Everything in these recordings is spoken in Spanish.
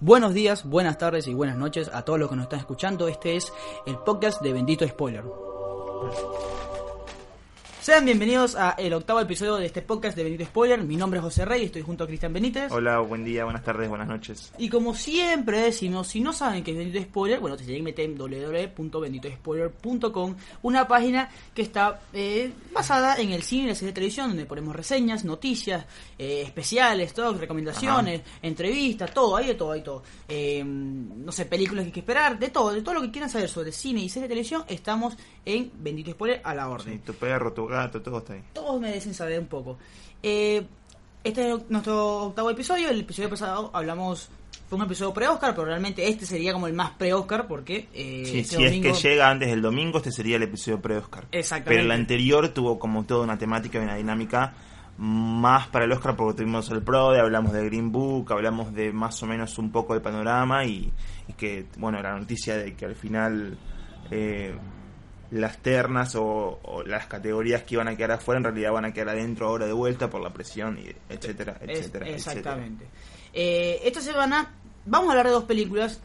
Buenos días, buenas tardes y buenas noches a todos los que nos están escuchando. Este es el podcast de Bendito Spoiler. Sean bienvenidos a el octavo episodio de este podcast de Bendito Spoiler. Mi nombre es José Rey, estoy junto a Cristian Benítez. Hola, buen día, buenas tardes, buenas noches. Y como siempre decimos, si no saben qué es Bendito Spoiler, bueno, se tienen que meter en www.benditospoiler.com, una página que está eh, basada en el cine y la serie de televisión, donde ponemos reseñas, noticias, eh, especiales, todo, recomendaciones, entrevistas, todo, hay de todo, hay todo. Eh, no sé, películas que hay que esperar, de todo, de todo lo que quieran saber sobre cine y serie de televisión, estamos en Bendito Spoiler a la orden. Sí, tu perro, tu gato, todo está ahí. Todos merecen saber un poco. Eh, este es nuestro octavo episodio. El episodio pasado hablamos. Fue un episodio pre-Oscar, pero realmente este sería como el más pre-Oscar porque. Eh, Sí, este si domingo- es que llega antes del domingo, este sería el episodio pre-Oscar. Exactamente. Pero el anterior tuvo como toda una temática y una dinámica más para el Oscar porque tuvimos el PRODE, hablamos de Green Book, hablamos de más o menos un poco de panorama y, y que, bueno, la noticia de que al final eh, las ternas o, o las categorías que iban a quedar afuera en realidad van a quedar adentro ahora de vuelta por la presión, y etcétera, Es- etcétera, exactamente. Eh, esta semana vamos a hablar de dos películas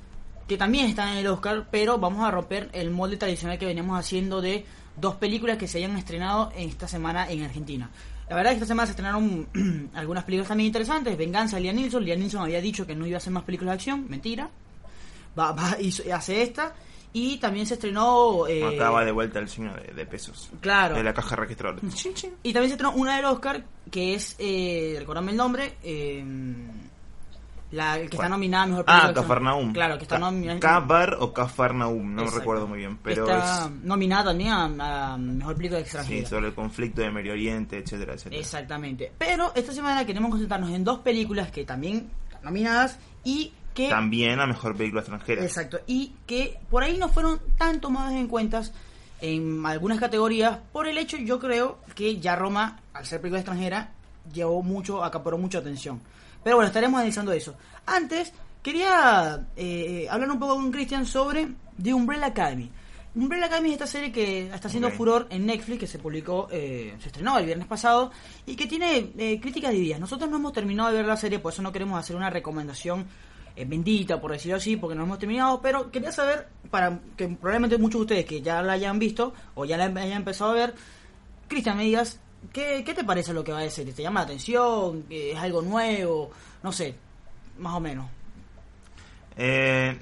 que también están en el Oscar, pero vamos a romper el molde tradicional que veníamos haciendo de dos películas que se hayan estrenado en esta semana en Argentina. La verdad es que esta semana se estrenaron algunas películas también interesantes. Venganza de Liam Neeson. Liam Neeson había dicho que no iba a hacer más películas de acción. Mentira. Va, va, hizo- hace esta. Y también se estrenó... eh, Acaba de vuelta el signo de, de pesos. Claro. De la caja registradora. Y también se estrenó una del Oscar, que es, eh, recordame el nombre, eh, la el que está nominada a mejor película. Ah, de acción. Cafarnaum. Claro, que está nominada. Cabar o Cafarnaum, no Exacto. recuerdo muy bien, pero está es nominada también a, a mejor película sí, extranjera. sobre el conflicto de Medio Oriente, etcétera, etcétera. Exactamente. Pero esta semana queremos concentrarnos en dos películas que también están nominadas y que También a mejor película extranjera. Exacto, y que por ahí no fueron tan tomadas en cuentas en algunas categorías por el hecho, yo creo, que ya Roma, al ser película extranjera, llevó mucho, acaparó mucha atención. Pero bueno, estaremos analizando eso. Antes, quería eh, hablar un poco con Cristian sobre The Umbrella Academy. Umbrella Academy es esta serie que está haciendo Ok. furor en Netflix, que se publicó, eh, se estrenó el viernes pasado, y que tiene eh, críticas divididas. Nosotros no hemos terminado de ver la serie, por eso no queremos hacer una recomendación eh, bendita, por decirlo así, porque no hemos terminado, pero quería saber, para que probablemente muchos de ustedes que ya la hayan visto o ya la hayan empezado a ver, Cristian, me digas, ¿qué, ¿qué te parece lo que va a decir? ¿Te llama la atención? ¿Es algo nuevo? No sé, más o menos. Eh,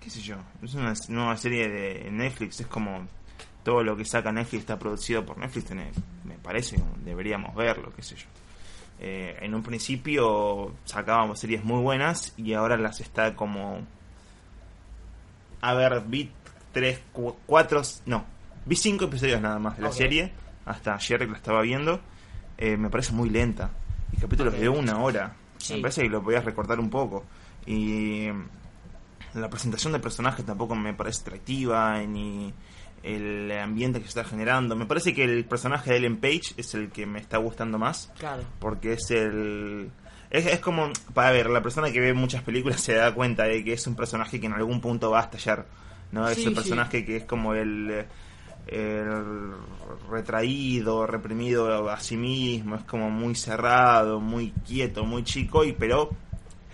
qué sé yo, es una nueva serie de Netflix, es como todo lo que saca Netflix está producido por Netflix, me parece, deberíamos verlo, qué sé yo. Eh, en un principio sacábamos series muy buenas y ahora las está como... A ver, vi tres, cu- cuatro, no, vi cinco episodios nada más de la serie, hasta ayer que la estaba viendo, Eh, me parece muy lenta. Y capítulos de una hora. Sí. Me parece que lo podías recortar un poco. Y la presentación del personaje tampoco me parece atractiva, ni el ambiente que se está generando. Me parece que el personaje de Ellen Page es el que me está gustando más, Claro. porque es el... Es, es como, para ver, la persona que ve muchas películas se da cuenta de que es un personaje que en algún punto va a estallar, ¿no? Sí, es el sí. personaje que es como el, el retraído, reprimido a sí mismo, es como muy cerrado, muy quieto, muy chico, y pero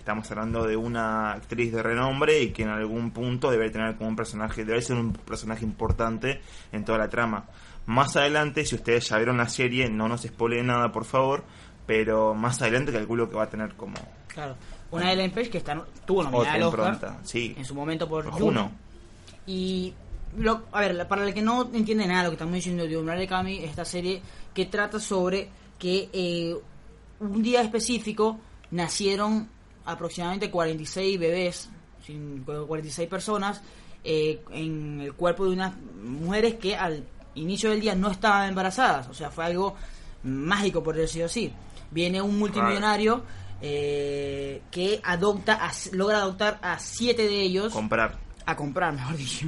estamos hablando de una actriz de renombre y que en algún punto debe tener como un personaje, debe ser un personaje importante en toda la trama. Más adelante, si ustedes ya vieron la serie, no nos spoileen nada, por favor, pero más adelante calculo que va a tener como Claro. Una de Ellen Page que está, tuvo nominada al Oscar impronta. Sí, en su momento por Juno. Y, lo, a ver, para el que no entiende nada lo que estamos diciendo de Umbrella es esta serie que trata sobre que eh, un día específico nacieron aproximadamente 46 bebés, sin- 46 personas, eh, en el cuerpo de unas mujeres que al inicio del día no estaban embarazadas. O sea, fue algo mágico, por decirlo así. Viene un multimillonario eh, que adopta, a- logra adoptar a siete de ellos comprar. a comprar, mejor dicho,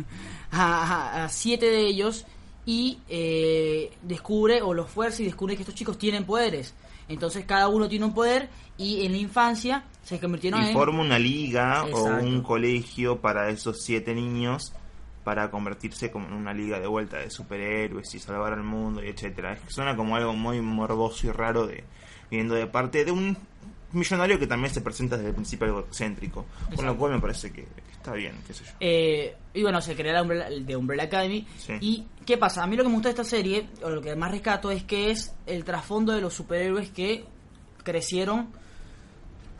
a, a- a siete de ellos y eh, descubre o los fuerza y descubre que estos chicos tienen poderes. Entonces cada uno tiene un poder y en la infancia se convirtieron Y en... forma una liga o un colegio para esos siete niños para convertirse como en una liga de vuelta de superhéroes y salvar al mundo y etcétera. Es que suena como algo muy morboso y raro de viendo de parte de un millonario que también se presenta desde el principio algo excéntrico. Con Exacto. lo cual me parece que está bien, qué sé yo. Eh, y bueno, se crea la Umbrella, de Umbrella Academy. Sí. ¿Y qué pasa? A mí lo que me gusta de esta serie, o lo que más rescato, es que es el trasfondo de los superhéroes que crecieron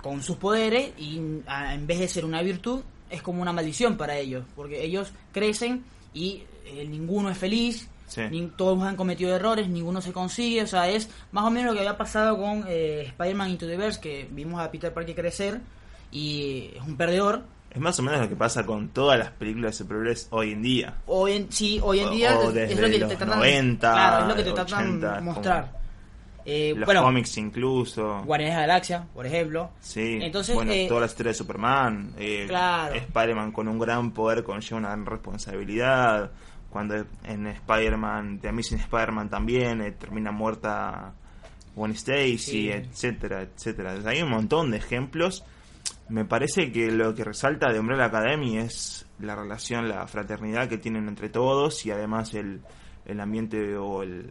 con sus poderes y a- en vez de ser una virtud, es como una maldición para ellos. Porque ellos crecen y eh, ninguno es feliz. Sí. todos han cometido errores, ninguno se consigue, o sea, es más o menos lo que había pasado con eh, Spider-Man Into the Verse, que vimos a Peter Parker crecer y es un perdedor, Es más o menos lo que pasa con todas las películas de superhéroes hoy en día. Hoy en, sí, hoy en O- día o es- es desde lo que los te tratan 90, claro, es lo que te tratan 80, de mostrar. Eh, Los bueno, cómics incluso. Guardianes de la Galaxia, por ejemplo. Sí, Entonces, bueno, eh, toda la historia de Superman, eh, Claro. Spider-Man con un gran poder conlleva una gran responsabilidad. Cuando en Spider-Man, The Amazing Spider-Man también eh, termina muerta Gwen Stacy, Sí. etcétera, etcétera. Sea, hay un montón de ejemplos. Me parece que lo que resalta de Umbrella Academy es la relación, la fraternidad que tienen entre todos y además el, el ambiente o el,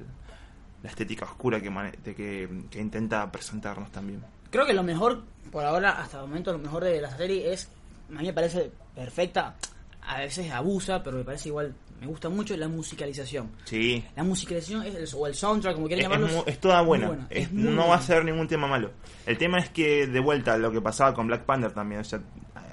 la estética oscura que, mane- de que, que intenta presentarnos también. Creo que lo mejor, por ahora, hasta el momento, lo mejor de la serie es, a mí me parece perfecta, a veces abusa, pero me parece igual, me gusta mucho la musicalización. Sí, La musicalización es el- o el soundtrack, como quieran llamarlo. es toda buena. Es no va a ser ningún tema malo. El tema es que, de vuelta, lo que pasaba con Black Panther también. O sea,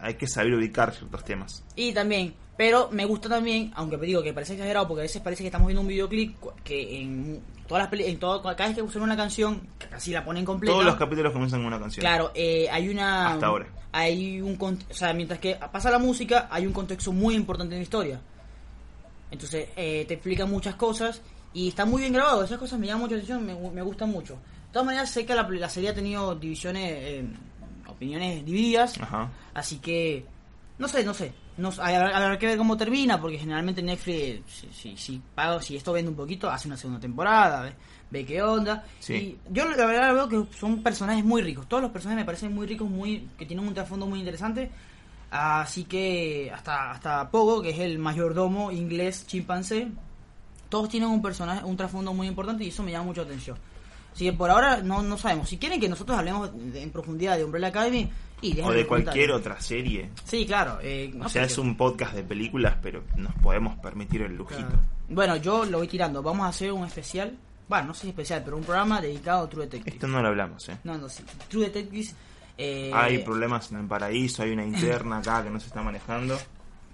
hay que saber ubicar ciertos temas. Y también, pero me gusta también, aunque te digo que parece exagerado, porque a veces parece que estamos viendo un videoclip que en todas las peli- en todo, cada vez que usan una canción, casi la ponen completa. Todos los capítulos comienzan con una canción. Claro, eh, hay una. Hasta ahora. Hay un. O sea, mientras que pasa la música, hay un contexto muy importante en la historia. Entonces, eh, te explica muchas cosas y está muy bien grabado. Esas cosas me llaman mucho la atención, me, me gustan mucho. De todas maneras, sé que la, la serie ha tenido divisiones, eh, opiniones divididas. Ajá. Así que, no sé, no sé. No, habrá que ver cómo termina, porque generalmente Netflix, si, si, si, pago, si esto vende un poquito, hace una segunda temporada, ve, ve qué onda. Sí. Y yo la verdad veo que son personajes muy ricos. Todos los personajes me parecen muy ricos, muy que tienen un trasfondo muy interesante. Así que hasta hasta Pogo, que es el mayordomo inglés chimpancé, todos tienen un personaje, un trasfondo muy importante y eso me llama mucho la atención. Así que por ahora no, no sabemos. Si quieren que nosotros hablemos de- en profundidad de Umbrella Academy y O de cualquier otra serie. Sí, claro. eh, no O sea, es un podcast de películas, pero nos podemos permitir el lujito. Claro. Bueno, yo lo voy tirando. Vamos a hacer un especial. Bueno, no sé si especial, pero un programa dedicado a True Detective. Esto no lo hablamos, ¿eh? No, no, sí. True Detectives. Eh, Hay problemas en el paraíso, hay una interna acá que no se está manejando.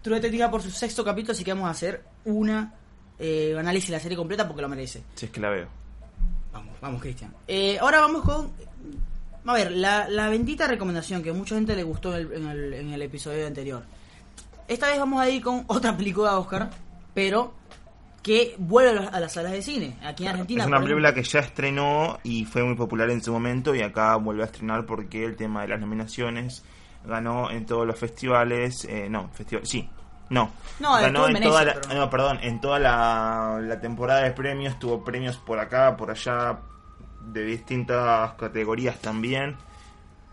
True Detective por su sexto capítulo, así que vamos a hacer una eh, análisis de la serie completa porque lo merece. Si es que la veo. Vamos, vamos, Cristian. Eh, ahora vamos con. A ver, la, la bendita recomendación que a mucha gente le gustó en el, en el- en el episodio anterior. Esta vez vamos a ir con otra película de Oscar, pero que vuelve a las- salas de cine, aquí en Argentina. es una película que ya estrenó y fue muy popular en su momento y acá vuelve a estrenar porque el tema de las nominaciones ganó en todos los festivales, eh, no, festival, sí, no, No, ganó en en toda la, pero- no, perdón, en toda la, la temporada de premios tuvo premios por acá, por allá, de distintas categorías también.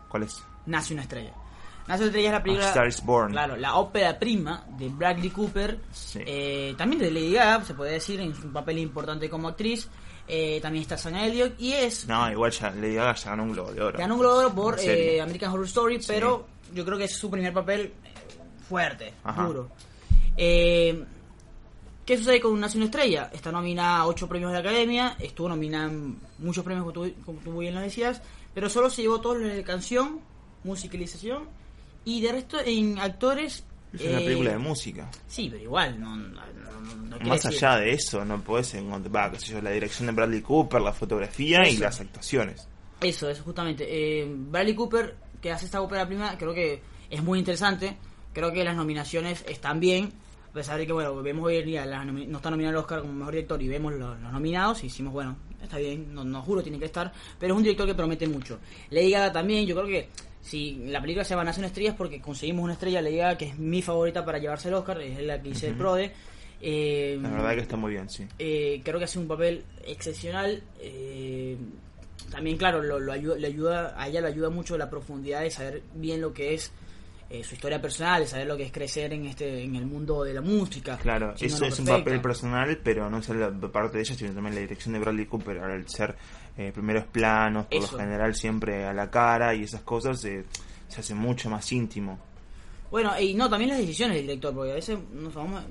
¿Cuál es? Nace una estrella. Nace una estrella es la película. Star is Born. Claro, la ópera prima de Bradley Cooper. Sí. eh, también de Lady Gaga, se puede decir, en un papel importante como actriz. Eh, también está Sam Elliott y es. No, igual ya Lady Gaga ya ganó un Globo de Oro. Ganó un Globo de Oro por eh, American Horror Story, Sí. pero yo creo que es su primer papel fuerte, Ajá. duro. Eh, ¿Qué sucede con Nace una estrella? Está nominada a 8 premios de la academia, estuvo nominada en muchos premios, como tú, como tú bien lo decías, pero solo se llevó todos los de canción, musicalización y de resto en actores. Es una eh, película de música. Sí, pero igual, no, no, no- no Más decir- allá de eso, no podés encontrar, va, qué sé yo, la dirección de Bradley Cooper, la fotografía y Eso. las actuaciones. Eso, eso justamente. Eh, Bradley Cooper, que hace esta ópera prima, creo que es muy interesante. Creo que las nominaciones están bien. A pesar de que, bueno, vemos hoy en día, las no está nominado el Oscar como mejor director y vemos los, los nominados y decimos, bueno, está bien, no, no juro, tiene que estar. Pero es un director que promete mucho. Lady Gaga también, yo creo que si la película se llama Nace una estrella es porque conseguimos una estrella, Lady Gaga, que es mi favorita para llevarse el Oscar, es la que hice el Prode. Eh, La verdad que está muy bien, sí. eh, creo que hace un papel excepcional. eh, también, claro, lo, lo ayuda, le ayuda, a ella le ayuda mucho la profundidad de saber bien lo que es eh, su historia personal, saber lo que es crecer en este en el mundo de la música. Claro, eso es un papel personal, pero no solo la parte de ella, sino también la dirección de Bradley Cooper, al ser eh, primeros planos, por Eso. lo general siempre a la cara y esas cosas, eh, se hace mucho más íntimo. Bueno, y no, también las decisiones del director, porque a veces nos vamos,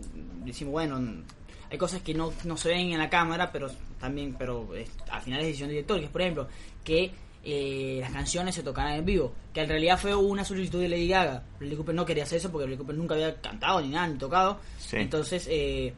decimos, bueno, hay cosas que no, no se ven en la cámara, pero también, pero es- al final es decisión del director, que es, por ejemplo, que eh, las canciones se tocaran en vivo, que en realidad fue una solicitud de Lady Gaga. Bradley Cooper no quería hacer eso porque Bradley Cooper nunca había cantado ni nada, ni tocado. Sí. Entonces, eh,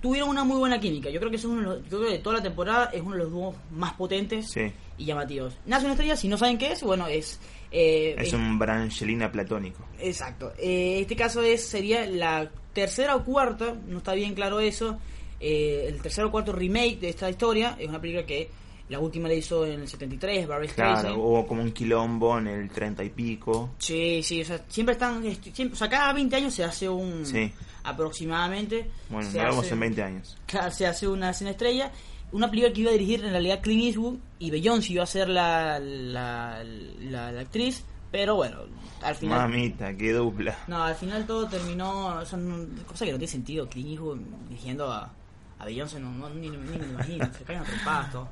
tuvieron una muy buena química. Yo creo que es uno de los- yo creo que de toda la temporada es uno de los dúos más potentes Sí. y llamativos. Nace una estrella, si no saben qué es, bueno, es... eh, Es un Brangelina platónico. Exacto. Eh, este caso es sería la tercera o cuarta, no está bien claro eso. eh, el tercer o cuarto remake de esta historia es una película que la última la hizo en el 73, Barry Claro, hubo como un quilombo en el treinta y pico. Sí, sí, o sea, siempre están, est- siempre, o sea, cada 20 años se hace un, Sí. aproximadamente. Bueno, nos vemos en 20 años. Se hace una cine estrella. Una película que iba a dirigir en realidad Clint Eastwood y Beyoncé iba a ser la, la, la, la actriz, pero bueno, al final... Mamita, qué dupla. No, al final todo terminó. Son cosas que no tiene sentido. Clint Eastwood dirigiendo a, a Beyoncé, no, no, ni, ni me imagino. se caen a trompadas todo.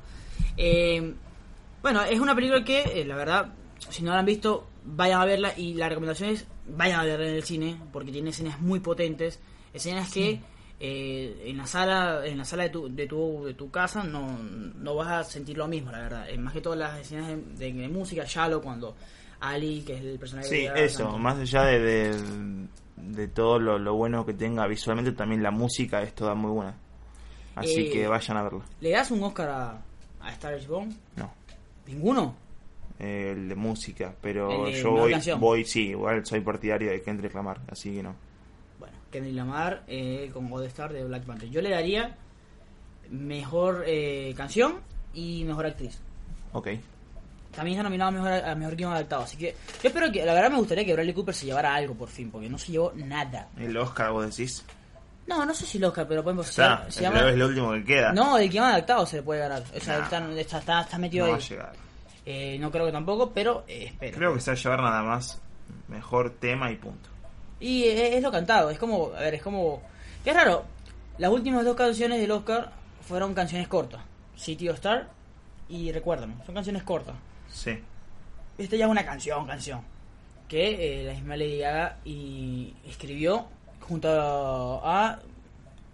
Eh, bueno, es una película que, eh, la verdad, si no la han visto, vayan a verla. Y la recomendación es: vayan a verla en el cine, porque tiene escenas muy potentes. Escenas que. eh, en la sala en la sala de tu, de tu, de tu casa no, no vas a sentir lo mismo la verdad más que todas las escenas de, de- de música Shallow cuando Ali que es el personaje Sí, eso, más allá de, de, de todo lo, lo bueno que tenga visualmente, también la música es toda muy buena. Así Eh, que vayan a verla. ¿Le das un Oscar a, a Star is Born? No, ¿Ninguno? eh, el de música, pero El yo voy, voy, sí, igual soy partidario de Kendrick Lamar, así que no. Bueno, Kendrick Lamar eh, con God Star de Black Panther. Yo le daría mejor eh, canción y mejor actriz. Ok, También está nominado a mejor, a mejor guion adaptado. Así que yo espero que, la verdad me gustaría que Bradley Cooper se llevara algo por fin, porque no se llevó nada. el Oscar vos decís. No, no sé si el Oscar, pero se Está, se el llama- es lo último que queda. No, el guion adaptado se le puede ganar. O sea, Nah. está, está, está- está metido No va ahí. a llegar. Eh, no creo que tampoco, pero eh, espero. Creo que se va a llevar nada más mejor tema y punto. Y es, es lo cantado, es como, a ver, es como... Es raro, las últimas dos canciones del Oscar fueron canciones cortas. City of Star y Recuérdame, son canciones cortas. Sí. Esta ya es una canción, canción. Que eh, la misma Lady Gaga y escribió junto a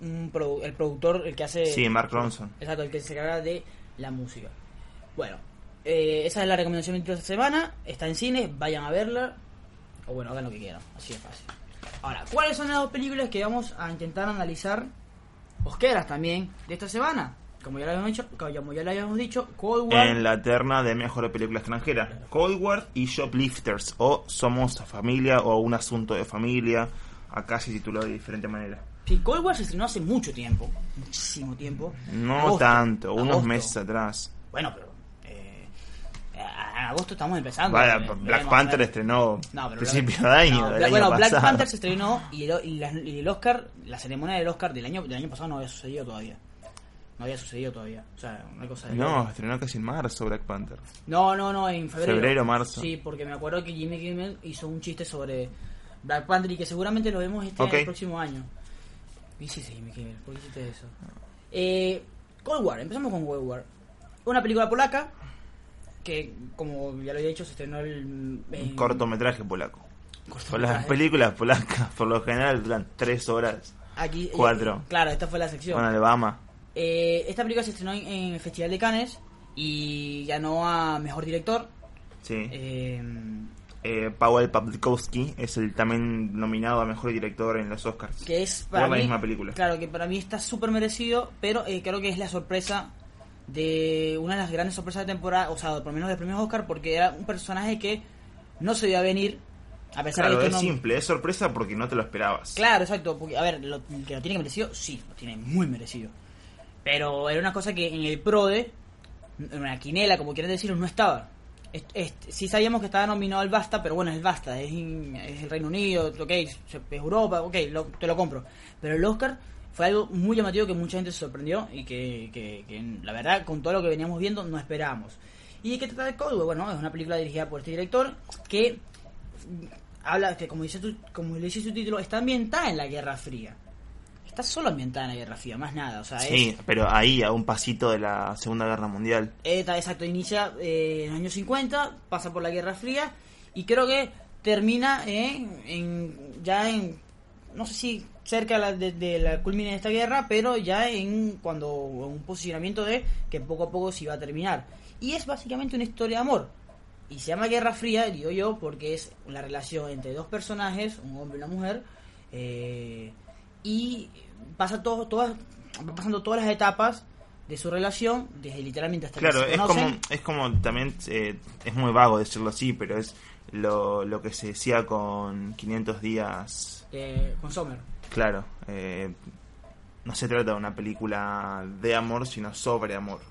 un produ- el productor, el que hace... Sí, Mark Ronson. Exacto, el que se encarga de la música. Bueno, eh, esa es la recomendación de esta semana. Está en cine, vayan a verla. O bueno, hagan lo que quieran, así de fácil. Ahora, ¿cuáles son las dos películas que vamos a intentar analizar? Osqueras también de esta semana. Como ya lo habíamos dicho, como ya lo habíamos dicho, Cold War. En la terna de mejor película extranjera. Cold War y Shoplifters. O Somos Familia o Un Asunto de Familia. Acá se tituló de diferente manera. Sí, Cold War se estrenó hace mucho tiempo. Muchísimo tiempo. No Agosto, tanto, unos agosto. meses atrás. Bueno, pero. eh, en agosto estamos empezando. Vaya, Eh, Black veremos, Panther ver. estrenó No, principio Black- de año, no, del Black- año bueno, Black. Panther se estrenó y el, y la- y el Oscar, la ceremonia del Oscar del año, del año pasado no había sucedido todavía. No había sucedido todavía. O sea, una cosa de No, estrenó casi en marzo Black Panther. no, no, no, en febrero. Febrero, marzo. Sí, porque me acuerdo que Jimmy Kimmel hizo un chiste sobre Black Panther y que seguramente lo vemos este Ok. el próximo año. ¿Qué hiciste, Jimmy Kimmel? ¿Por qué hiciste eso? Eh, Cold War, empezamos con Cold War. Una película polaca que, como ya lo había dicho, se estrenó el, Un cortometraje polaco. Pues las cortometraje. películas polacas, por lo general, duran tres horas. Aquí, Cuatro. claro, esta fue la sección. Con Alabama. Eh, esta película se estrenó en, en el Festival de Cannes y ganó a Mejor Director. Sí. Eh, Eh, Paweł Pawlikowski es el también nominado a mejor director en los Oscars. que es Por para la mí, misma película. Claro, que para mí está súper merecido, pero eh, creo que es la sorpresa de una de las grandes sorpresas de temporada, o sea, por lo menos de premios Oscar, porque era un personaje que no se veía venir, a pesar Claro, de que es no- simple, es sorpresa porque no te lo esperabas. Claro, exacto. Porque, a ver, lo, que lo tiene merecido, sí, lo tiene muy merecido. Pero era una cosa que en el PRODE, en una quinela, como quieren decirlo, no estaba. Sí sabíamos que estaba nominado el BAFTA, pero bueno, es el BAFTA, es, el Reino Unido, ok, es Europa, ok, lo- te lo compro. Pero el Oscar fue algo muy llamativo que mucha gente se sorprendió y que, que- la verdad, con todo lo que veníamos viendo, no esperábamos. ¿Y de qué trata de Cold War? Bueno, es una película dirigida por este director que habla, que como dice, tu, como dice su título, está ambientada en la Guerra Fría. Está solo ambientada en la Guerra Fría, más nada. O sea, Sí, es, pero ahí, a un pasito de la Segunda Guerra Mundial. Está, exacto, inicia eh, en los años 50, pasa por la Guerra Fría y creo que termina en, en- ya en, no sé si cerca de la, de, de la culmina de esta guerra, pero ya en cuando en un posicionamiento de que poco a poco se iba a terminar. Y es básicamente una historia de amor. Y se llama Guerra Fría, digo yo, porque es la relación entre dos personajes, un hombre y una mujer, eh, y pasa todo, todas, pasando todas las etapas de su relación, desde literalmente hasta Claro, que se es como, es como también, eh, es muy vago decirlo así, pero es lo, lo que se decía con 500 días, eh, con Sommer. claro, eh, no se trata de una película de amor, sino sobre amor.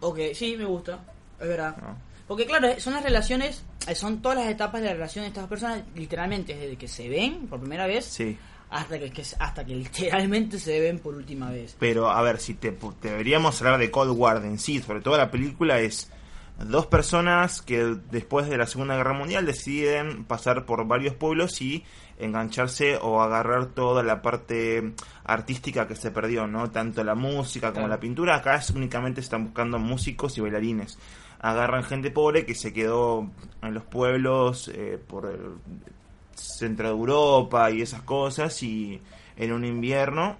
Ok, sí, me gusta, es verdad. ¿no? Porque claro, son las relaciones, eh, son todas las etapas de la relación de estas personas, literalmente, desde que se ven por primera vez Sí, hasta que, que- hasta que literalmente se ven por última vez. pero a ver, si te pu- deberíamos hablar de Cold War en sí, sobre todo la película es dos personas que después de la Segunda Guerra Mundial deciden pasar por varios pueblos y engancharse o agarrar toda la parte artística que se perdió, ¿no? Tanto la música como Claro. la pintura, acá es, únicamente están buscando músicos y bailarines. Agarran gente pobre que se quedó en los pueblos eh, por el centro de Europa y esas cosas y en un invierno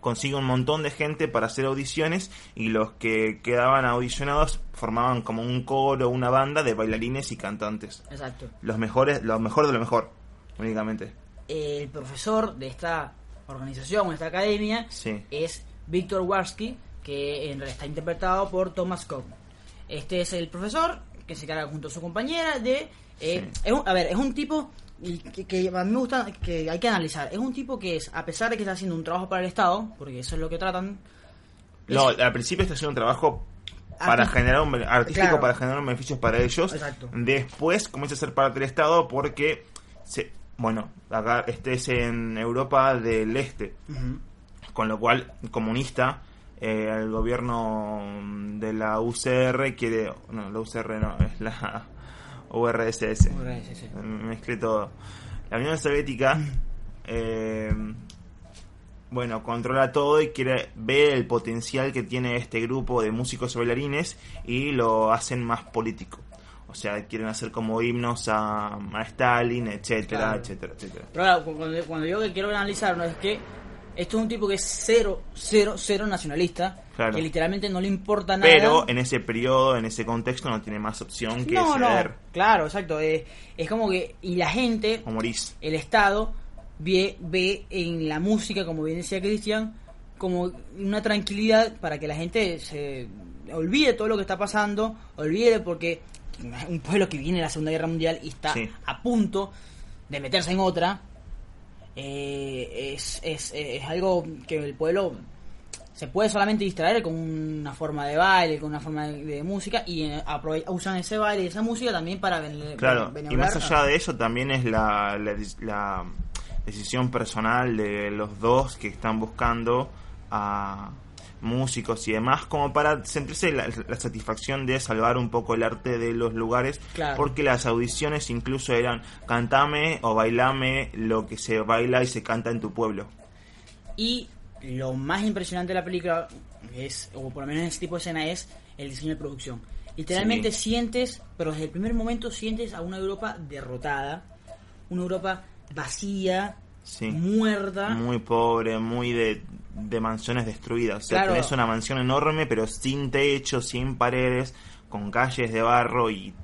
consigue un montón de gente para hacer audiciones y los que quedaban audicionados formaban como un coro, una banda de bailarines y cantantes. Exacto. Los mejores, lo mejor de lo mejor, únicamente. El profesor de esta organización, de esta academia, Sí. es Víctor Warsky, que en realidad está interpretado por Thomas Cobb. Este es el profesor que se carga junto a su compañera de... eh, Sí. es un- a ver, es un tipo que, que a mí me gusta que hay que analizar. Es un tipo que es, a pesar de que está haciendo un trabajo para el Estado, porque eso es lo que tratan... es- No, al principio está haciendo un trabajo para generar un artístico Claro. para generar beneficios para ellos. Exacto. Después comienza a ser parte del Estado porque se, bueno, acá este es en Europa del Este. Con lo cual comunista eh, el gobierno de la UCR quiere no la UCR no es la URSS URSS. mezclé todo la Unión Soviética eh, bueno controla todo y quiere ver el potencial que tiene este grupo de músicos y bailarines y lo hacen más político o sea quieren hacer como himnos a, a Stalin etcétera Claro. etcétera etcétera Pero ahora, cuando, cuando yo que quiero analizar, ¿no? es que esto es un tipo que es cero, cero, cero nacionalista, Claro. que literalmente no le importa nada. Pero en ese periodo, en ese contexto, no tiene más opción que no, no, ceder. claro, exacto. eh, es como que, y la gente, O morís. el Estado, ve, ve en la música, como bien decía Cristian, como una tranquilidad para que la gente se olvide todo lo que está pasando, olvide porque un pueblo que viene de la Segunda Guerra Mundial y está Sí. a punto de meterse en otra, eh, es, es, es algo que el pueblo se puede solamente distraer con una forma de baile, con una forma de, de música y eh, usan ese baile y esa música también para ven- Claro, y más allá de eso también es la, la, la decisión personal de los dos que están buscando a músicos y demás como para sentirse la, la satisfacción de salvar un poco el arte de los lugares Claro. porque las audiciones incluso eran cantame o bailame lo que se baila y se canta en tu pueblo Y lo más impresionante de la película es, o por lo menos en este tipo de escena, es el diseño de producción. Literalmente Sí. sientes, pero desde el primer momento sientes a una Europa derrotada, una Europa vacía, Sí. muerta. muy pobre, muy de, de mansiones destruidas. O sea, Claro. tenés una mansión enorme, pero sin techo, sin paredes, con calles de barro y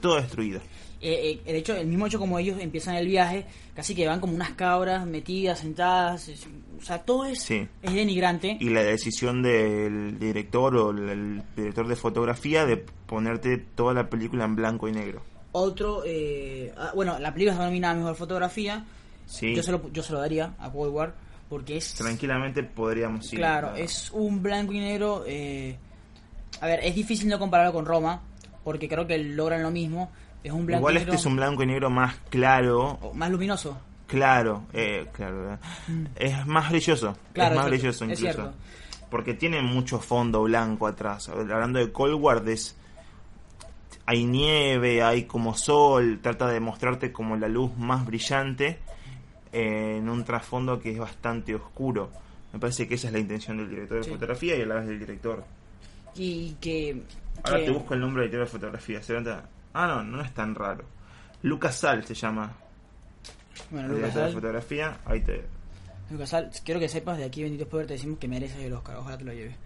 todo destruido. Eh, eh, el hecho, el mismo hecho como ellos empiezan el viaje, casi que van como unas cabras metidas, sentadas, es- o sea, todo es, Sí. es denigrante. Y la decisión del director o el, director de fotografía de ponerte toda la película en blanco y negro. Otro, eh, ah, bueno, la película está nominada a Mejor Fotografía, Sí, yo, se lo, yo se lo daría a Cold War, porque es... tranquilamente podríamos ir. Claro, es un blanco y negro. eh, a ver, es difícil no compararlo con Roma, porque creo que logran lo mismo. Es un blanco Igual y este negro es un blanco y negro más claro, o más luminoso. claro, eh, claro, eh. es más brilloso, Mm. Claro, es más es brilloso es incluso. cierto. porque tiene mucho fondo blanco atrás. Hablando de Cold War, es- hay nieve, hay como sol, trata de mostrarte como la luz más brillante en un trasfondo que es bastante oscuro. Me parece que esa es la intención del director de Sí. fotografía y a la vez del director. Y que... Ahora que- te busco el nombre del director de fotografía. ¿se nota? Ah, no, no es tan raro. Lucas Sal se llama. Bueno, el Lucas director de Sal, fotografía. Ahí te. Lucas Sal, quiero que sepas, de aquí Benditos Poder te decimos que mereces el Oscar, ojalá te lo lleves.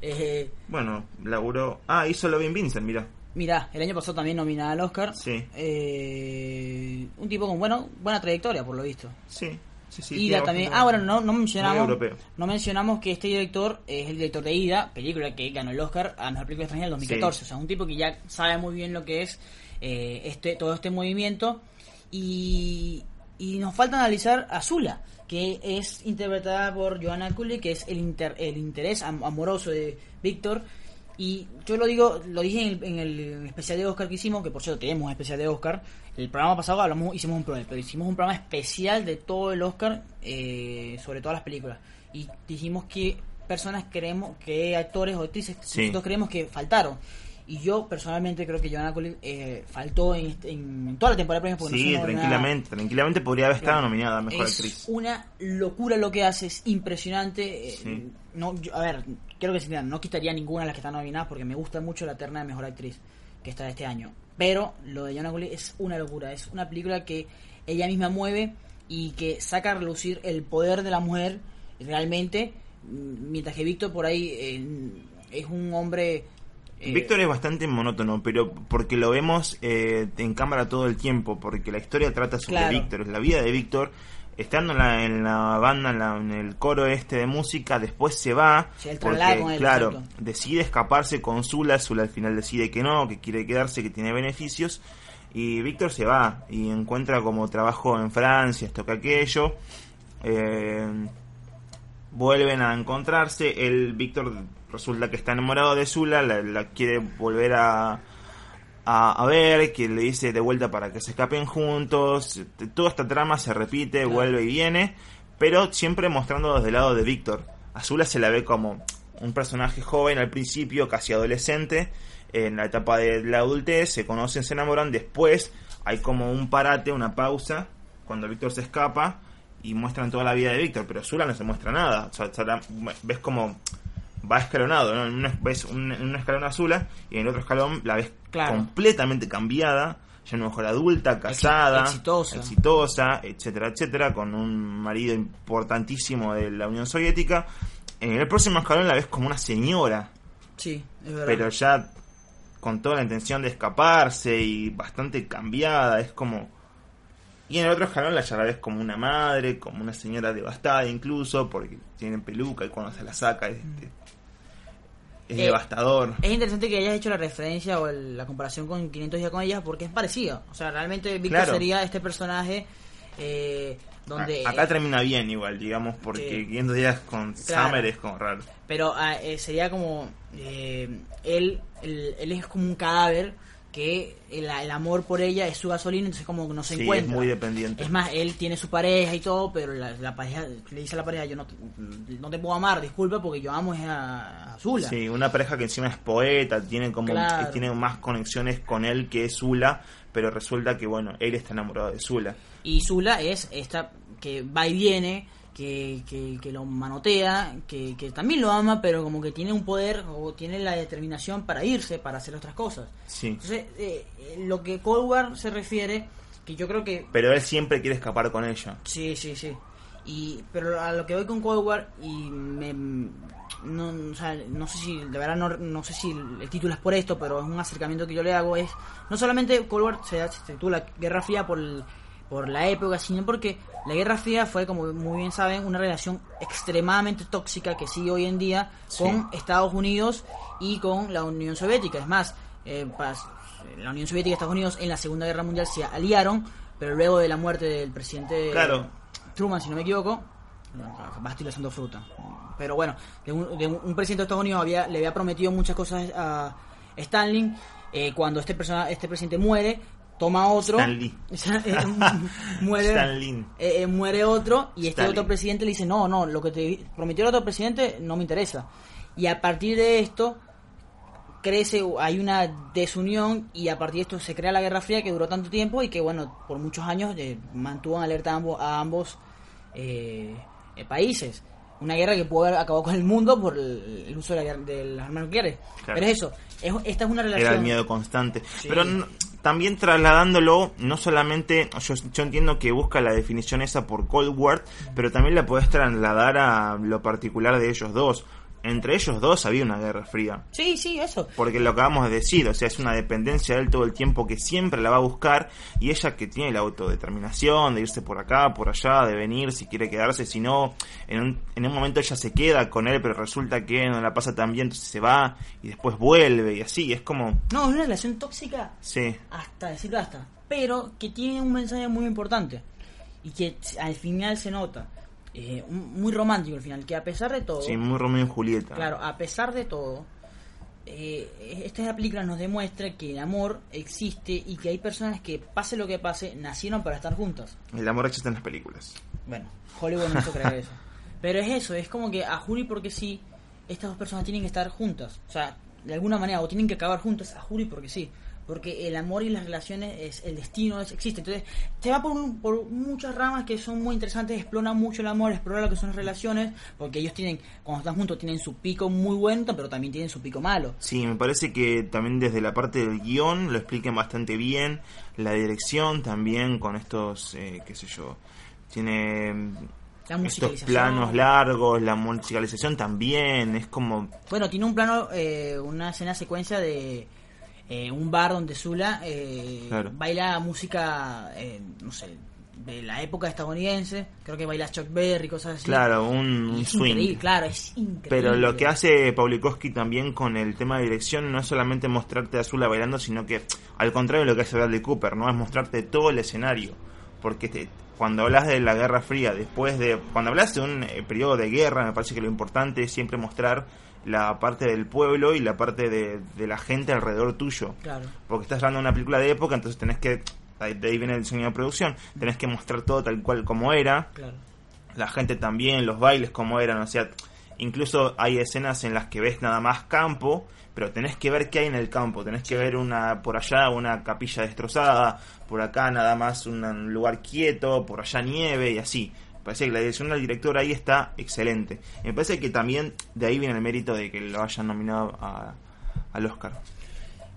Eh, Bueno, laburó. Ah, hizo Loving Vincent, mira. Mirá, el año pasado también nominada al Oscar. Sí. Eh, un tipo con bueno, buena trayectoria, por lo visto. Sí, sí, sí. Ida también. Ah, bueno, no, no mencionamos. No mencionamos que este director es el director de Ida, película que ganó el Oscar a mejor película extranjera en el 2014. Sí. O sea, un tipo que ya sabe muy bien lo que es eh, este todo este movimiento. Y, y nos falta analizar a Zula, que es interpretada por Joanna Cooley, que es el, inter- el interés am- amoroso de Víctor. Y yo lo digo, lo dije en el, en el especial de Oscar que hicimos, que por cierto tenemos un especial de Oscar. El programa pasado hablamos, hicimos un programa, pero hicimos un programa especial de todo el Oscar eh, sobre todas las películas. Y dijimos que personas creemos, que actores o actrices Sí. nosotros creemos que faltaron. Y yo personalmente creo que Joanna Cooley eh, faltó en, este- en, en toda la temporada de premios porque no Sí, estuvo nominada. tranquilamente. Tranquilamente podría haber estado Claro. nominada a mejor es actriz. una locura lo que hace, es impresionante. eh, Sí. No, yo- a ver, quiero que se entiendan, no quitaría ninguna de las que están nominadas porque me gusta mucho la terna de mejor actriz que está este año. Pero lo de Joanna Cooley es una locura, es una película que ella misma mueve y que saca a relucir el poder de la mujer realmente, mm, mientras que Víctor por ahí eh, es un hombre... eh, Víctor es bastante monótono, pero porque lo vemos eh, en cámara todo el tiempo, porque la historia trata sobre Claro. Víctor, es la vida de Víctor, estando en la, en la banda, en, la- en el coro este de música, después se va, porque claro, decide escaparse con Zula, Zula al final decide que no, que quiere quedarse, que tiene beneficios, y Víctor se va y encuentra como trabajo en Francia, esto que aquello, eh, vuelven a encontrarse. El Víctor resulta que está enamorado de Zula, la, la quiere volver a, a, a ver, que le dice de vuelta para que se escapen juntos. Toda esta trama se repite, vuelve y viene, pero siempre mostrando desde el lado de Víctor. A Zula se la ve como un personaje joven al principio, casi adolescente. En la etapa de la adultez se conocen, se enamoran. Después hay como un parate, una pausa, cuando Víctor se escapa y muestran toda la vida de Víctor, pero Zula no se muestra nada. O sea, ves como va escalonado, ¿no? En una, ves un, en un escalón a Zula y en el otro escalón la ves Claro. completamente cambiada, ya una mujer adulta, casada, exitosa. exitosa, etcétera, etcétera, con un marido importantísimo de la Unión Soviética. En el próximo escalón la ves como una señora, Sí, es verdad. pero ya con toda la intención de escaparse y bastante cambiada, es como... Y en el otro escalón la ya la ves como una madre, como una señora devastada incluso, porque tiene peluca y cuando se la saca es, es Eh, devastador. Es interesante que hayas hecho la referencia o el- la comparación con 500 días con ella porque es parecida. O sea, realmente Víctor Claro. sería este personaje eh, donde... A- Acá termina bien igual, digamos, porque Sí. 500 días con Claro. Summer es como raro. Pero ah, eh, sería como... eh, él, él, él es como un cadáver que el, el amor por ella es su gasolina, entonces como no se Sí, encuentra. es muy dependiente. Es más, él tiene su pareja y todo, pero la, la pareja le dice a la pareja, yo no, te- no te puedo amar, disculpa, porque yo amo es a, a Zula. Sí, una pareja que encima es poeta, tiene como Claro. tiene más conexiones con él que Zula, pero resulta que bueno, él está enamorado de Zula. Y Zula es esta que va y viene, que, que, que lo manotea, que, que también lo ama, pero como que tiene un poder o tiene la determinación para irse, para hacer otras cosas. Sí. Entonces, eh, eh, lo que Cold War se refiere, que yo creo que... Pero él siempre quiere escapar con ella. Sí, sí, sí. Y, pero a lo que voy con Cold War, y me... No, o sea, no sé si, de verdad no, no sé si el título es por esto, pero es un acercamiento que yo le hago, es... No solamente Cold War se, se titula Guerra Fría por, el- por la época, sino porque la Guerra Fría fue, como muy bien saben, una relación extremadamente tóxica que sigue hoy en día Sí. con Estados Unidos y con la Unión Soviética. Es más, eh, la Unión Soviética y Estados Unidos en la Segunda Guerra Mundial se aliaron, pero luego de la muerte del presidente Claro. Truman, si no me equivoco, capaz estoy haciendo fruta. Pero bueno, de un, de un- presidente de Estados Unidos había, le había prometido muchas cosas a Stanley. eh, cuando este persona, este presidente muere, toma otro. Stan Lee. Eh, muere, eh, eh, muere otro y este otro presidente le dice, no, no, lo que te prometió el otro presidente no me interesa. Y a partir de esto, crece, hay una desunión y a partir de esto se crea la Guerra Fría que duró tanto tiempo y que, bueno, por muchos años eh, mantuvo en alerta a ambos, a ambos eh, eh, países. Una guerra que pudo haber acabado con el mundo por el, el uso de, la de las armas nucleares. Claro. Pero es eso, es- esta es una relación... Era el miedo constante. Sí. Pero también trasladándolo, no solamente, yo, yo entiendo que busca la definición esa por Cold War, pero también la puedes trasladar a lo particular de ellos dos. Entre ellos dos había una guerra fría. Sí, sí, eso. Porque lo acabamos de decir, o sea, es una dependencia de él todo el tiempo que siempre la va a buscar y ella que tiene la autodeterminación de irse por acá, por allá, de venir si quiere quedarse, si no, en un, en un momento ella se queda con él, pero resulta que no la pasa tan bien, entonces se va y después vuelve y así, es como, No, es una relación tóxica sí, hasta decir basta, pero que tiene un mensaje muy importante y que al final se nota, eh, muy romántico al final, que a pesar de todo, sí, muy Romeo y Julieta. claro, a pesar de todo, eh, esta película nos demuestra que el amor existe y que hay personas que, pase lo que pase, nacieron para estar juntas. El amor existe en las películas. Bueno, Hollywood no hizo creer eso. Pero es eso, es como que a Juli porque sí, estas dos personas tienen que estar juntas. O sea, de alguna manera, o tienen que acabar juntas a Juli porque sí. Porque el amor y las relaciones, es el destino es, existe. Entonces, te va por, un- por muchas ramas que son muy interesantes, explora mucho el amor, explora lo que son las relaciones, porque ellos tienen, cuando están juntos, tienen su pico muy bueno, pero también tienen su pico malo. Sí, me parece que también desde la parte del guion lo expliquen bastante bien, la dirección también con estos, eh, qué sé yo, tiene mm, La estos planos largos, la musicalización también, es como, Bueno, tiene un plano, eh, una escena secuencia de eh, un bar donde Zula eh, Claro. baila música, eh, no sé, de la época estadounidense. Creo que baila Chuck Berry, cosas así. claro, un, un es swing. increíble, claro, es increíble. Pero lo que hace Paulikowski también con el tema de dirección no es solamente mostrarte a Azula bailando, sino que al contrario de lo que hace Bradley Cooper, no es mostrarte todo el escenario. Porque te- cuando hablas de la Guerra Fría, después de. Cuando hablas de un eh, periodo de guerra, me parece que lo importante es siempre mostrar la parte del pueblo y la parte de, de la gente alrededor tuyo. Claro. Porque estás hablando de una película de época, entonces tenés que. De ahí viene el diseño de producción. Tenés que mostrar todo tal cual como era Claro. la gente también, los bailes como eran, o sea, incluso hay escenas en las que ves nada más campo, pero tenés que ver qué hay en el campo, tenés que ver una por allá una capilla destrozada, por acá nada más un lugar quieto, por allá nieve y así. Parece que la dirección del director ahí está excelente. Y me parece que también de ahí viene el mérito de que lo hayan nominado a, al Oscar.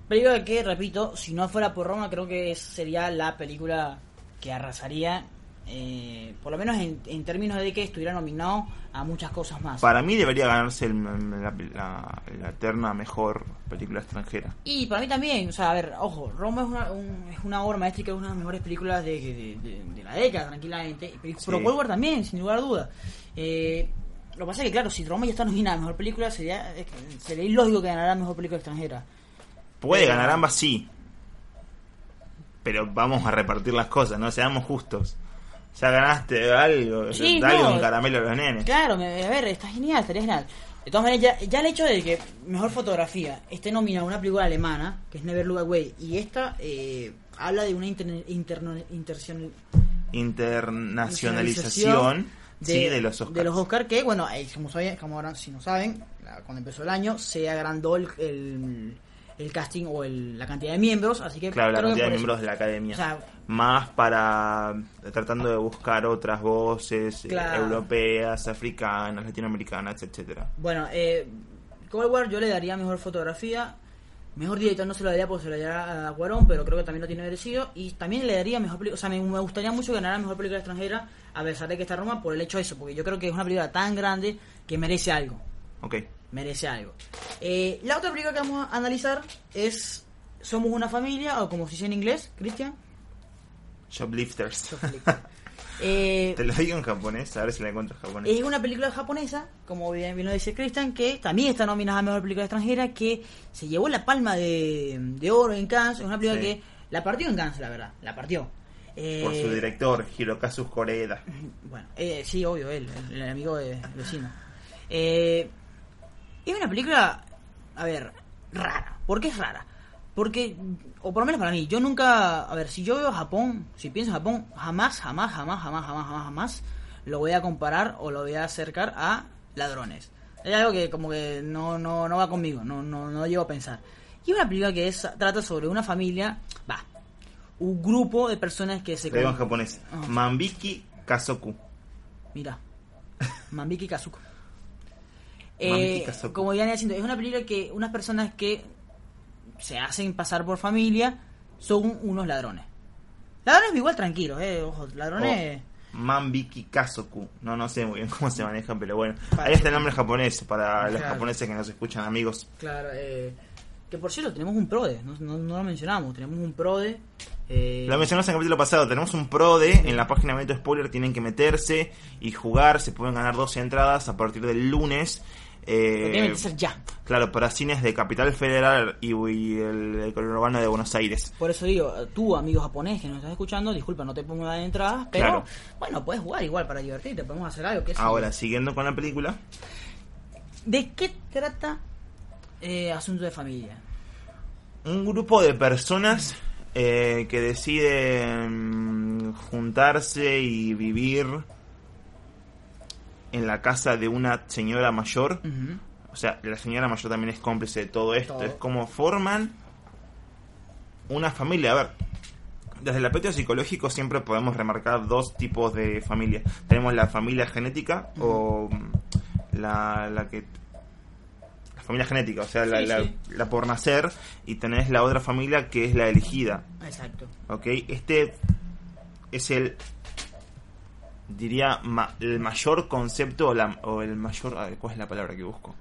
Película que, repito, si no fuera por Roma, creo que sería la película que arrasaría, eh, por lo menos en, en términos de que estuviera nominado a muchas cosas más. Para mí debería ganarse el- la, la- la eterna mejor película extranjera. Y para mí también, o sea, a ver, ojo, Roma es una, un- es una obra maestra que es una de las mejores películas de, de- de- de la década, tranquilamente. Pero Sí. También, sin lugar a duda. Eh, lo que pasa es que, claro, si Roma ya está nominada a mejor película, sería, sería ilógico que ganara mejor película extranjera. Puede Pero- ganar ambas, sí. Pero vamos a repartir las cosas, ¿no? Seamos justos. Ya ganaste algo, Sí, dale no. un caramelo a los nenes. Claro, me- a ver, está genial, estaría genial. De todas maneras, ya, ya el hecho de que mejor fotografía esté nominada a una película alemana, que es Never Look Away, y esta eh, habla de una interna- interno- intercion- Internacionalización sí, de los Oscars. de los Oscar que bueno eh, como saben como ahora si no saben cuando empezó el año se agrandó el, el, el casting o el- la cantidad de miembros así que Claro, la cantidad de miembros de la academia. o sea, Más para tratando de buscar otras voces eh, Claro. europeas, africanas, latinoamericanas, etcétera. bueno eh, Cold War yo le daría mejor fotografía mejor director no se lo daría porque se lo daría a Cuarón pero creo que también lo tiene merecido y también le daría mejor película o sea me, me gustaría mucho que ganara mejor película extranjera a pesar de que está Roma por el hecho de eso porque yo creo que es una película tan grande que merece algo Ok. Merece algo. Eh, la otra película que vamos a analizar es Somos una familia, o como se dice en inglés, Cristian. Shoplifters. Eh, Te lo digo en japonés, a ver si la encuentro en japonés. es una película japonesa, como bien, bien lo dice Cristian, que también está nominada a Mejor Película Extranjera, que se llevó la palma de, de oro en Cannes. Es una película Sí. que la partió en Cannes, la verdad, la partió. Eh, Por su director, Hirokazu Koreeda. Bueno, eh, sí, obvio, él, el, el amigo de vecino. Eh, es una película, a ver, rara. ¿Por qué es rara? Porque, o por lo menos para mí, yo nunca, a ver, si yo veo Japón, si pienso en Japón, jamás, jamás, jamás, jamás, jamás, jamás, jamás lo voy a comparar o lo voy a acercar a ladrones. Es algo que como que no, no, no va conmigo, no, no, no llego a pensar. Y una película que es, trata sobre una familia, va, un grupo de personas que se... Digo en japonés. Mambiki Kazoku. Mira, Mambiki Kazuko. Eh, como ya diciendo, es una película que unas personas que se hacen pasar por familia son unos ladrones. Ladrones igual tranquilos, eh, ojo, ladrones... O Mambiki Kazoku. No, no sé muy bien cómo se manejan, pero bueno. Ahí está el nombre japonés para los japoneses que nos escuchan, amigos. Claro, eh, que por cierto tenemos un PRODE, no, no, no lo mencionamos, tenemos un PRODE. Eh, Lo mencionamos en el capítulo pasado. Tenemos un PRODE en la página de Spoiler. Tienen que meterse y jugar. Se pueden ganar 12 entradas a partir del lunes. Eh, tiene que ser ya. Claro, para cines de Capital Federal y, y el, el conurbano de Buenos Aires. Por eso digo, tú, amigo japonés que nos estás escuchando, disculpa, no te pongo de entradas, pero Claro. bueno, puedes jugar igual para divertirte, podemos hacer algo. que Ahora, siguiendo con la película. ¿De qué trata eh, Asunto de Familia? Un grupo de personas eh, que deciden juntarse y vivir en la casa de una señora mayor. O sea, la señora mayor también es cómplice de todo esto. Todo. Es como forman una familia. A ver, desde el aspecto psicológico siempre podemos remarcar dos tipos de familia. Tenemos la familia genética o mm, la, la que... La familia genética, o sea, la, la- sí. la por nacer. Y tenés la otra familia que es la elegida. Exacto. ¿Ok? Este es el, diría, ma- el mayor concepto o, la- o el mayor... ver, ¿Cuál es la palabra que busco?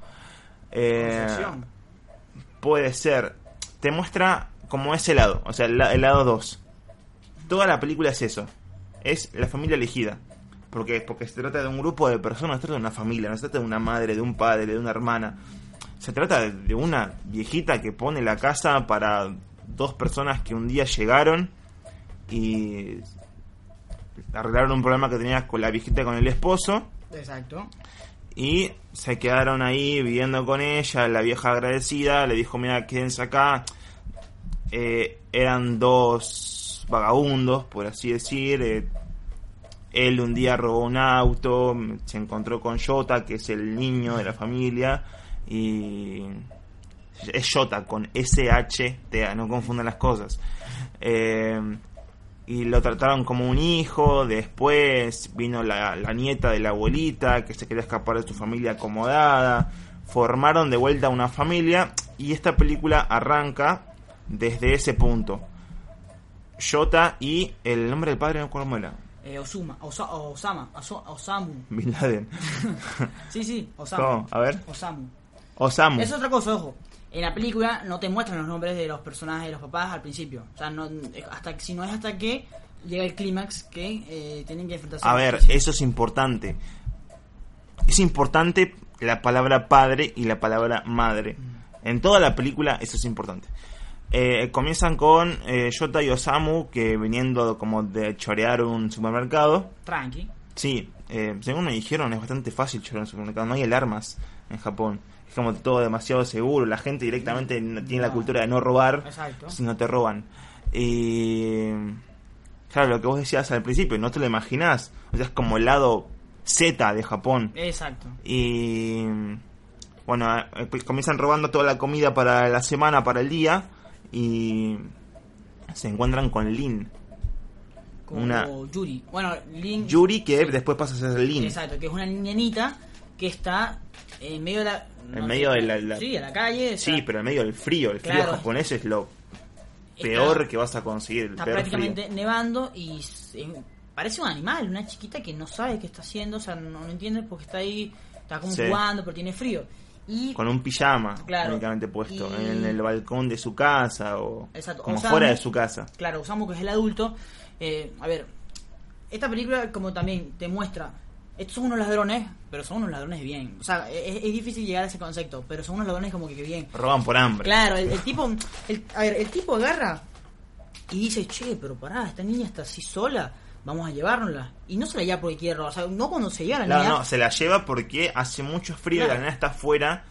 Eh, puede ser. Te muestra cómo es el lado, o sea, el, la- el lado 2. Toda la película es eso. Es la familia elegida. Porque, porque se trata de un grupo de personas, se trata de una familia, no se trata de una madre, de un padre, de una hermana. Se trata de una viejita que pone la casa para dos personas que un día llegaron y arreglaron un problema que tenía con la viejita con el esposo Exacto. y se quedaron ahí viviendo con ella. La vieja agradecida le dijo: Mira, quédense acá. Eh, eran dos vagabundos, por así decir. eh, él un día robó un auto, se encontró con Jota, que es el niño de la familia, y es Jota con SHTA, no confundan las cosas. Eh, y lo trataron como un hijo, después vino la, la nieta de la abuelita que se quería escapar de su familia acomodada, formaron de vuelta una familia y esta película arranca desde ese punto. Jota y el nombre del padre no cómo era. Eh, Osuma, Osa- Osama, Oso- Osamu. Bin Laden. Sí, sí, Osamu. ¿Cómo? A ver. Osamu. Osamu. Es otra cosa, ojo. En la película no te muestran los nombres de los personajes de los papás al principio. O sea, no, hasta si no es hasta que llega el clímax que eh, tienen que enfrentarse. A ver, eso es importante. Es importante la palabra padre y la palabra madre. En toda la película eso es importante. Eh, comienzan con eh, Yota y Osamu que viniendo como de chorear un supermercado. Tranqui. Sí, eh, según me dijeron es bastante fácil chorear un supermercado. No hay alarmas en Japón. Es como todo demasiado seguro. La gente directamente no- tiene la cultura de no robar Exacto. si no te roban. Y claro, lo que vos decías al principio, no te lo imaginás. O sea, es como el lado Z de Japón. Exacto. Y bueno, eh, pues comienzan robando toda la comida para la semana, para el día. Y se encuentran con Lin. Como Una- Yuri. Bueno, Lin. Yuri, que después pasa a ser Lin. Exacto, que es una niñanita que está en medio de la. En medio de la- la- Sí, de la calle. o sea, Sí, pero en medio del frío. El frío Claro. japonés es lo está- peor que vas a conseguir. El Está peor prácticamente frío. nevando y se- parece un animal, una chiquita que no sabe qué está haciendo, o sea, no, no entiende porque está ahí, está como Sí. jugando, pero tiene frío. Y Con un pijama Claro. únicamente puesto Y- en el balcón de su casa o Exacto. como Osamu- fuera de su casa. Claro, Osamu, que es el adulto. eh, a ver, esta película, como también te muestra, estos son unos ladrones, pero son unos ladrones bien. O sea, es, es difícil llegar a ese concepto, pero son unos ladrones como que bien. Roban por hambre. Claro, el, el tipo, el- a ver, el tipo agarra y dice, che, pero pará, esta niña está así sola, vamos a llevárnosla. Y no se la lleva porque quiere robar, o sea, no cuando se lleva la Claro, niña. no, se la lleva porque hace mucho frío, Claro. la nena está afuera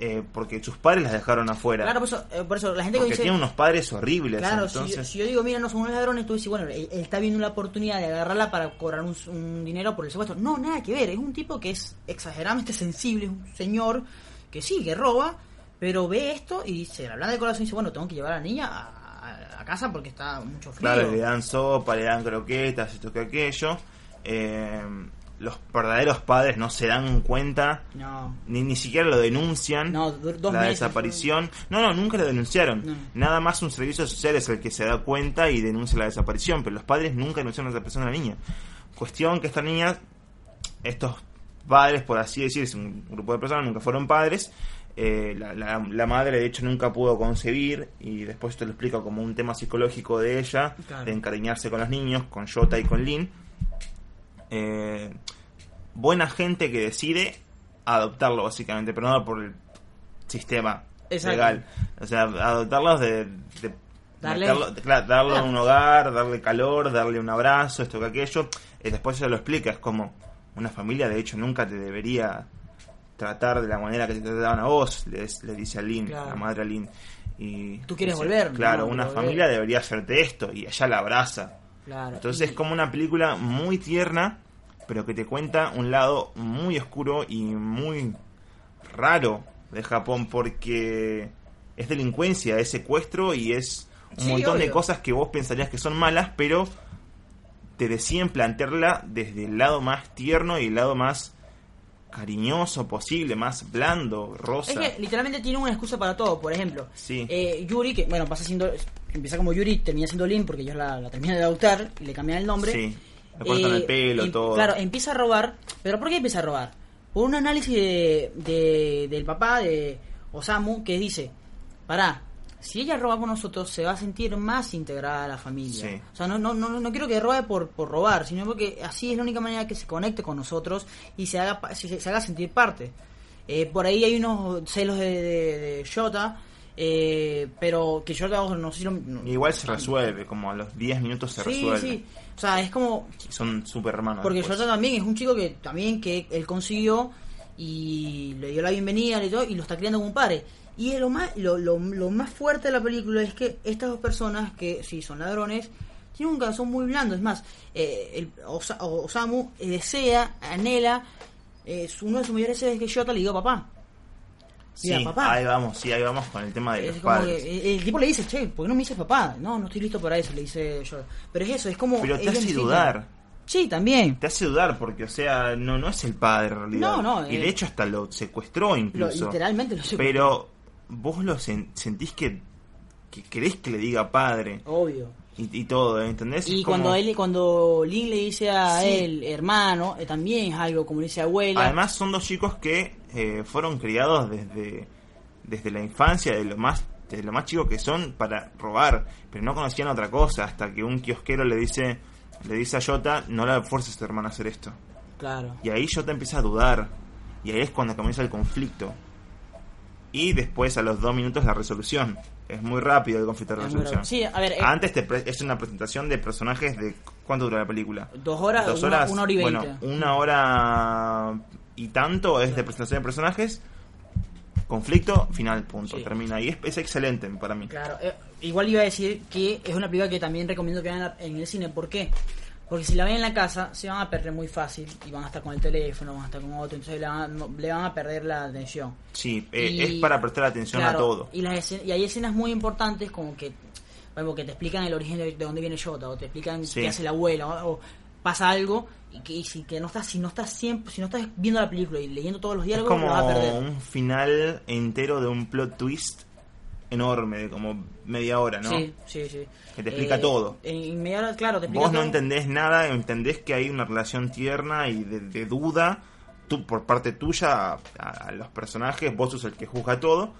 eh, porque sus padres las dejaron afuera. Claro, por eso, eh, por eso la gente que porque dice... tiene unos padres horribles. Claro, si, yo- entonces, si yo digo, mira, no son unos ladrones, tú dices, bueno, él, él está viendo la oportunidad de agarrarla para cobrar un, un dinero por el secuestro. No, nada que ver, es un tipo que es exageradamente sensible, es un señor que sí, que roba, pero ve esto y se le habla de corazón y dice, bueno, tengo que llevar a la niña a, a- a casa porque está mucho frío. Claro, le dan sopa, le dan croquetas, esto que aquello. Eh, los verdaderos padres no se dan cuenta, No, ni, ni siquiera lo denuncian. No, dos la meses desaparición. No, no, nunca lo denunciaron. No. Nada más un servicio social es el que se da cuenta y denuncia la desaparición, pero los padres nunca denunciaron la desaparición de la niña. Cuestión que esta niña, estos padres, por así decir, es un grupo de personas, nunca fueron padres. Eh, la, la- la madre, de hecho, nunca pudo concebir, y después te lo explico como un tema psicológico de ella, Claro. de encariñarse con los niños, con Jota y con Lynn. Eh, buena gente que decide adoptarlo, básicamente, pero no por el sistema Exacto. legal. O sea, adoptarlos de. de Darle- meterlo- claro, darle un hogar, darle calor, darle un abrazo, esto que aquello. Y después ella lo explica, es como una familia, de hecho, nunca te debería tratar de la manera que te trataban a vos, le, le dice a Lynn, Claro. la madre a Lynn. Y Tú quieres dice, volver, Claro, ¿no? una Volver. familia debería hacerte esto, y ella la abraza. Claro. Entonces es como una película muy tierna, pero que te cuenta un lado muy oscuro y muy raro de Japón porque es delincuencia, es secuestro y es un Sí, montón de cosas que vos pensarías que son malas, pero te deciden plantearla desde el lado más tierno y el lado más cariñoso posible, más blando, rosa. Es que literalmente tiene una excusa para todo. Por ejemplo, Sí. eh, Yuri, que bueno, pasa siendo. Empieza como Yuri, termina siendo Lin porque ellos la, la terminan de adoptar y le cambian el nombre. Sí, le cortan el pelo, em- todo. Claro, empieza a robar. ¿Pero por qué empieza a robar? Por un análisis de, de- del papá de Osamu que dice: Pará, si ella roba con nosotros, se va a sentir más integrada a la familia. Sí. O sea, no, no, no, no quiero que robe por, por robar, sino porque así es la única manera que se conecte con nosotros y se haga, se, se haga sentir parte. Eh, por ahí hay unos celos de, de, de Shota, eh, pero que Shota, no sé si lo... no- Igual se resuelve, como a los 10 minutos se sí, resuelve. sí. O sea, es como... Son super hermanos. Porque después. Shota también es un chico que también que él consiguió y le dio la bienvenida y todo, y lo está criando como un padre. Y lo más, lo, lo, lo más fuerte de la película es que estas dos personas, que sí son ladrones, tienen un corazón muy blando. Es más, eh, el, Osa- Osamu eh, desea, anhela, eh, uno de sus mayores deseos es que Shota le diga papá. Sí, Mira, papá. ahí vamos, sí, ahí vamos con el tema de Es los padres. que, eh, el tipo le dice, che, ¿por qué no me dices papá? No, no estoy listo para eso, le dice yo. Pero es eso, es como... Pero te hace necesitan- dudar. Sí, también. Te hace dudar porque, o sea, no, no es el padre en realidad. No, no, Y eh. de hecho hasta lo secuestró Lo- incluso. literalmente lo sé. Pero vos lo sen- sentís que, que querés que le diga padre Obvio. y, y todo, ¿entendés? Y como- cuando él, cuando Lin le dice a Sí. él, hermano, eh, también es algo como le dice abuela. Además son dos chicos que eh, fueron criados desde, desde la infancia, de lo más de lo más chicos que son para robar, pero no conocían otra cosa hasta que un kiosquero le dice le dice a Jota, no la fuerces a tu hermano a hacer esto. Claro. Y ahí Jota empieza a dudar. Y ahí es cuando comienza el conflicto. Y después a los dos minutos la resolución. Es muy rápido el conflicto de resolución. rápido. Sí, a ver, eh, Antes te pre- es una presentación de personajes de... ¿Cuánto dura la película? Dos horas, Dos una- horas. una hora y Bueno, veinte. una hora y tanto es de presentación de personajes. Conflicto, final, punto. Sí. Termina. Y es, es excelente para mí. Claro, eh, igual iba a decir que es una película que también recomiendo que vean en el cine. ¿Por qué? Porque si la ven en la casa, se van a perder muy fácil y van a estar con el teléfono, van a estar con otro, entonces le van a, le van a perder la atención. Sí, eh, Y- es para prestar atención Claro, a todo. Y, las y hay escenas muy importantes como que, bueno, que te explican el origen de, de dónde viene Jota, o te explican Sí. qué hace la abuela, o, o pasa algo y que y si que no estás, si no estás siempre, si no estás viendo la película y leyendo todos los Es diálogos, como lo vas a perder. un final entero de un plot twist enorme, de como media hora, ¿no? Sí, sí, sí. Que te explica Eh, todo. En, media hora, claro, te explica Vos no todo. entendés nada, entendés que hay una relación tierna y de, de duda tú, por parte tuya a, a los personajes, vos sos el que juzga todo.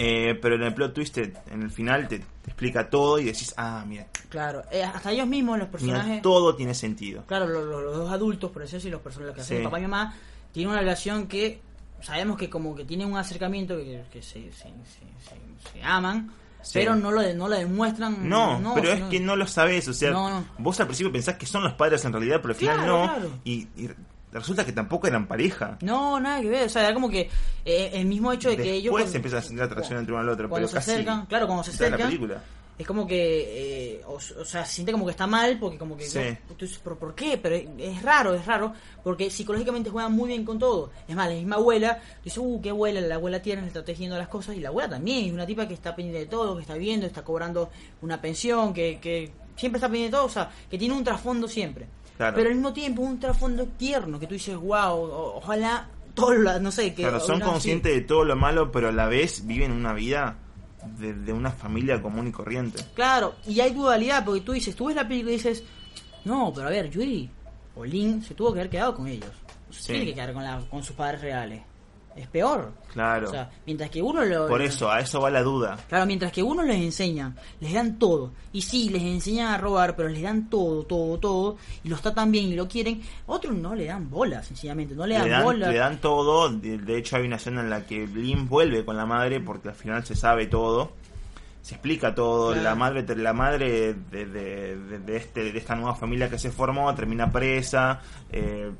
Eh, pero en el plot twist, te- en el final, te, te explica todo y decís, ah, mira, Claro, eh, hasta ellos mismos, los mira, personajes. todo tiene sentido. Claro, lo- lo- los, dos adultos, por decirlo así, los personajes que hacen papá y mamá, tienen una relación que sabemos que como que tienen un acercamiento, que, que se, se, se- se- aman, Sí. pero no lo, de- no lo demuestran. No, pero es que no lo sabés, o sea, No, no. vos al principio pensás que son los padres en realidad, pero al final Claro, no, claro. Y, y resulta que tampoco eran pareja. No, nada que ver. O sea, era como que eh, el mismo hecho de que ellos. Después se empieza a sentir atracción entre uno al otro, cuando pero se casi acercan, claro, cuando se de la acercan, película. Es como que, eh, o, o sea, se siente como que está mal, porque como que, Sí. no, tú dices, ¿pero por qué? Pero es, raro, es raro, porque psicológicamente juegan muy bien con todo. Es más, la misma abuela, dice, uh, qué abuela, la abuela tiene, le está tejiendo las cosas, y la abuela también, es una tipa que está pendiente de todo, que está viendo, está cobrando una pensión, que, que siempre está pendiente de todo, o sea, que tiene un trasfondo siempre. Claro. Pero al mismo tiempo un trasfondo tierno, que tú dices, wow, o- ojalá, todo lo, no sé, que... Claro, son conscientes de todo lo malo, pero a la vez viven una vida de, de una familia común y corriente. Claro, y hay dualidad, porque tú dices, tú ves la película y dices, no, pero a ver, Yuri o Lin se tuvo que haber quedado con ellos. No se Sí. tiene que quedar con, la, con sus padres reales. Es peor. Claro. O sea, mientras que uno lo... Por eso, a eso va la duda. Claro, mientras que uno les enseña, les dan todo. Y sí, les enseñan a robar, pero les dan todo, todo, todo. Y los tratan bien y lo quieren. Otros no le dan bola, sencillamente. No le dan, Le dan, bola. le dan todo. De, de hecho, hay una escena en la que Lynn vuelve con la madre porque al final se sabe todo. Se explica todo. Claro. La madre, la madre de, de- de- de este, de esta nueva familia que se formó termina presa. eh,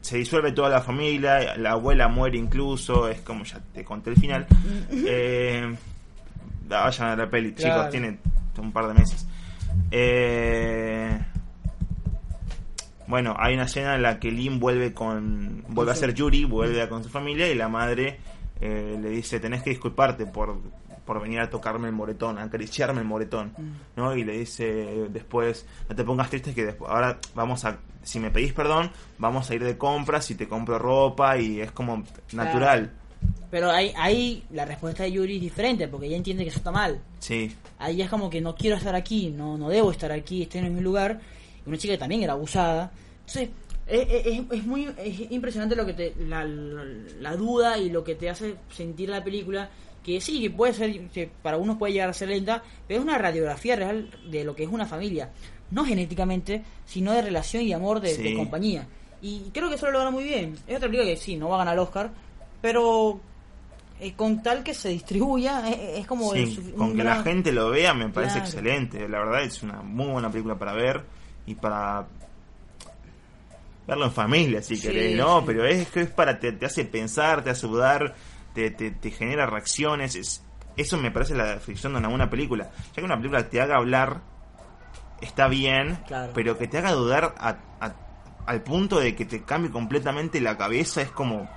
se disuelve toda la familia. La abuela muere incluso. Es como ya te conté el final. Eh, vayan a la peli, Claro. chicos. Tiene un par de meses. Eh, bueno, hay una escena en la que Lynn vuelve con. vuelve a ser Yuri, vuelve con su familia y la madre eh, le dice: Tenés que disculparte por, por venir a tocarme el moretón, a acariciarme el moretón. ¿no? Y le dice después: No te pongas triste, que después, ahora vamos a. Si me pedís perdón, vamos a ir de compras y te compro ropa y es como natural. Pero ahí, ahí la respuesta de Yuri es diferente, porque ella entiende que eso está mal. Sí, ahí es como que no quiero estar aquí, no, no debo estar aquí, estoy en mi lugar. Y una chica que también era abusada. Entonces, es, es- es muy es impresionante lo que te, la- la duda y lo que te hace sentir la película. Que sí, que puede ser, que para unos puede llegar a ser lenta, pero es una radiografía real de lo que es una familia. No genéticamente, sino de relación y amor de, compañía. Y creo que eso lo logra muy bien. Es otra película que sí, no va a ganar el Oscar, pero eh, con tal que se distribuya, es, es como... Sí, el su- con que la gente lo vea me parece Claro. excelente. La verdad es una muy buena película para ver y para verlo en familia, si Sí, querés, ¿no? sí. Pero es que es para te, te hace pensar, te hace dudar, te, te, te genera reacciones. Es, eso me parece la definición de una buena película. Ya que una película te haga hablar, está bien, Claro. pero que te haga dudar a- a- al punto de que te cambie completamente la cabeza es como...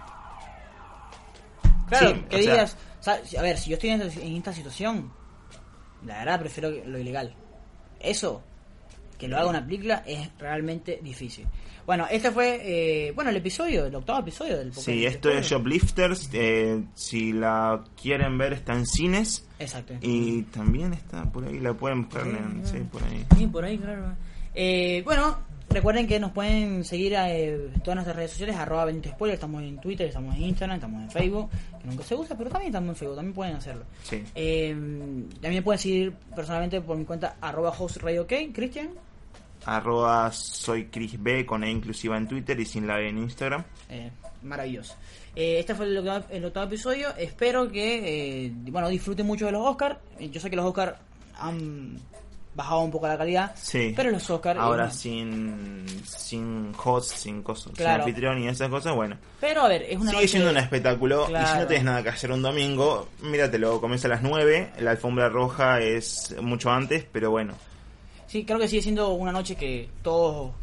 Claro, Sí, que sea- digas, o sea, si- a ver, si yo estoy en, esta- en esta situación, la verdad prefiero lo ilegal. Eso, que lo haga una película, es realmente difícil. Bueno, este fue, eh, bueno, el episodio, el octavo episodio del podcast. Sí, esto es Shoplifters. eh, si la quieren ver, está en cines. Exacto. Y también está por ahí, la pueden buscar en. Sí, por ahí. Sí, por ahí, claro. Eh, bueno, recuerden que nos pueden seguir eh, en todas nuestras redes sociales, arroba Benito Spoiler, estamos en Twitter, estamos en Instagram, estamos en Facebook, que nunca se usa, pero también estamos en Facebook, también pueden hacerlo. Sí. Eh, también pueden seguir personalmente por mi cuenta arroba host radio Cristian. Arroba soy Chris B con E inclusiva en Twitter y sin la en Instagram. Eh, maravilloso. Eh, este fue el octavo, el octavo episodio. Espero que eh, bueno disfruten mucho de los Oscars. Yo sé que los Oscars han bajado un poco la calidad, Sí. pero los Oscars Ahora eh, sin, sin host, sin, cosas, Claro. sin anfitrión y esas cosas, bueno. Pero a ver, es una Sigue noche- siendo un espectáculo y si no tienes nada que hacer un domingo, míratelo, comienza a las 9, la alfombra roja es mucho antes, pero bueno, Sí, creo que sigue siendo una noche que todos,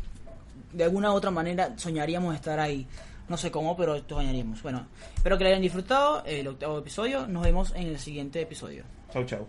de alguna u otra manera, soñaríamos estar ahí. No sé cómo, pero soñaríamos. Bueno, espero que lo hayan disfrutado el octavo episodio. Nos vemos en el siguiente episodio. chau chau.